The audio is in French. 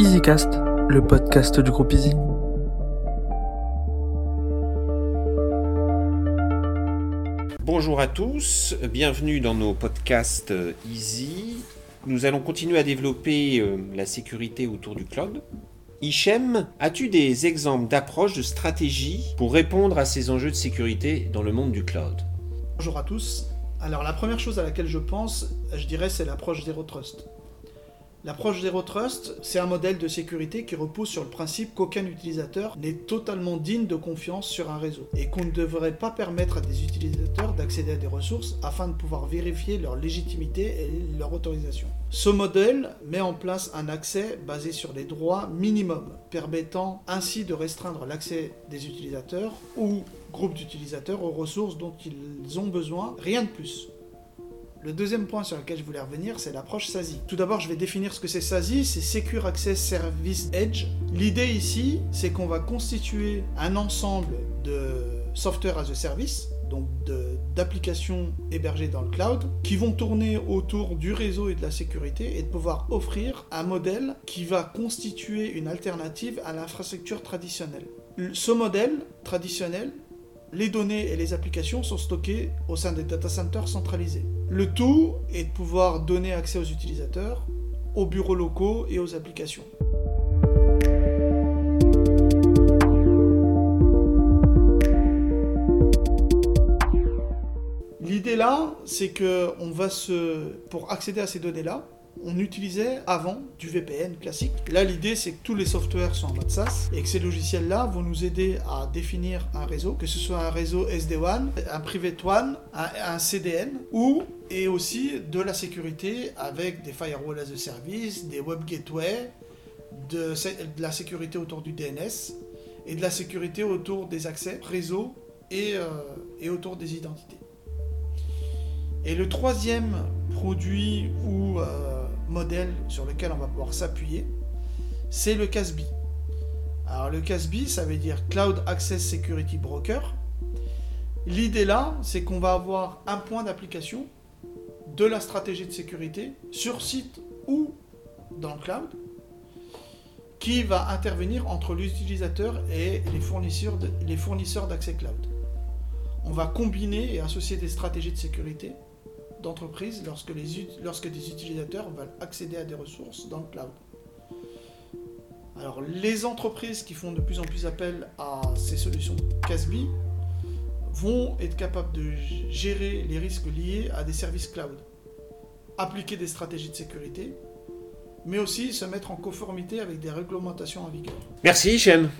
EasyCast, le podcast du groupe Easy. Bonjour à tous, bienvenue dans nos podcasts Easy. Nous allons continuer à développer euh, la sécurité autour du cloud. Hichem, as-tu des exemples d'approches, de stratégies pour répondre à ces enjeux de sécurité dans le monde du cloud? Bonjour à tous. Alors la première chose à laquelle je pense, je dirais, c'est l'approche Zero Trust. L'approche Zero Trust, c'est un modèle de sécurité qui repose sur le principe qu'aucun utilisateur n'est totalement digne de confiance sur un réseau et qu'on ne devrait pas permettre à des utilisateurs d'accéder à des ressources afin de pouvoir vérifier leur légitimité et leur autorisation. Ce modèle met en place un accès basé sur des droits minimums, permettant ainsi de restreindre l'accès des utilisateurs ou groupes d'utilisateurs aux ressources dont ils ont besoin, rien de plus. Le deuxième point sur lequel je voulais revenir, c'est l'approche SASI. Tout d'abord, je vais définir ce que c'est SASI, c'est Secure Access Service Edge. L'idée ici, c'est qu'on va constituer un ensemble de software as a service, donc d'applications hébergées dans le cloud, qui vont tourner autour du réseau et de la sécurité et de pouvoir offrir un modèle qui va constituer une alternative à l'infrastructure traditionnelle. Ce modèle traditionnel, les données et les applications sont stockées au sein des data centers centralisés. Le tout est de pouvoir donner accès aux utilisateurs, aux bureaux locaux et aux applications. L'idée là, c'est que va se, pour accéder à ces données-là, on utilisait avant du VPN classique. Là, l'idée, c'est que tous les softwares sont en mode SaaS et que ces logiciels-là vont nous aider à définir un réseau, que ce soit un réseau SD-WAN, un Private WAN, un, CDN ou et aussi de la sécurité avec des firewalls as a service, des web gateways, de, la sécurité autour du DNS et de la sécurité autour des accès réseau et, euh, et autour des identités. Et le troisième produit ou euh, modèle sur lequel on va pouvoir s'appuyer, c'est le CASB. Alors le CASB, ça veut dire Cloud Access Security Broker. L'idée là, c'est qu'on va avoir un point d'application de la stratégie de sécurité sur site ou dans le cloud qui va intervenir entre l'utilisateur et les fournisseurs, les fournisseurs d'accès cloud. On va combiner et associer des stratégies de sécurité d'entreprise lorsque, des utilisateurs veulent accéder à des ressources dans le cloud. Alors les entreprises qui font de plus en plus appel à ces solutions CASB vont être capables de gérer les risques liés à des services cloud, appliquer des stratégies de sécurité, mais aussi se mettre en conformité avec des réglementations en vigueur. Merci Hichem.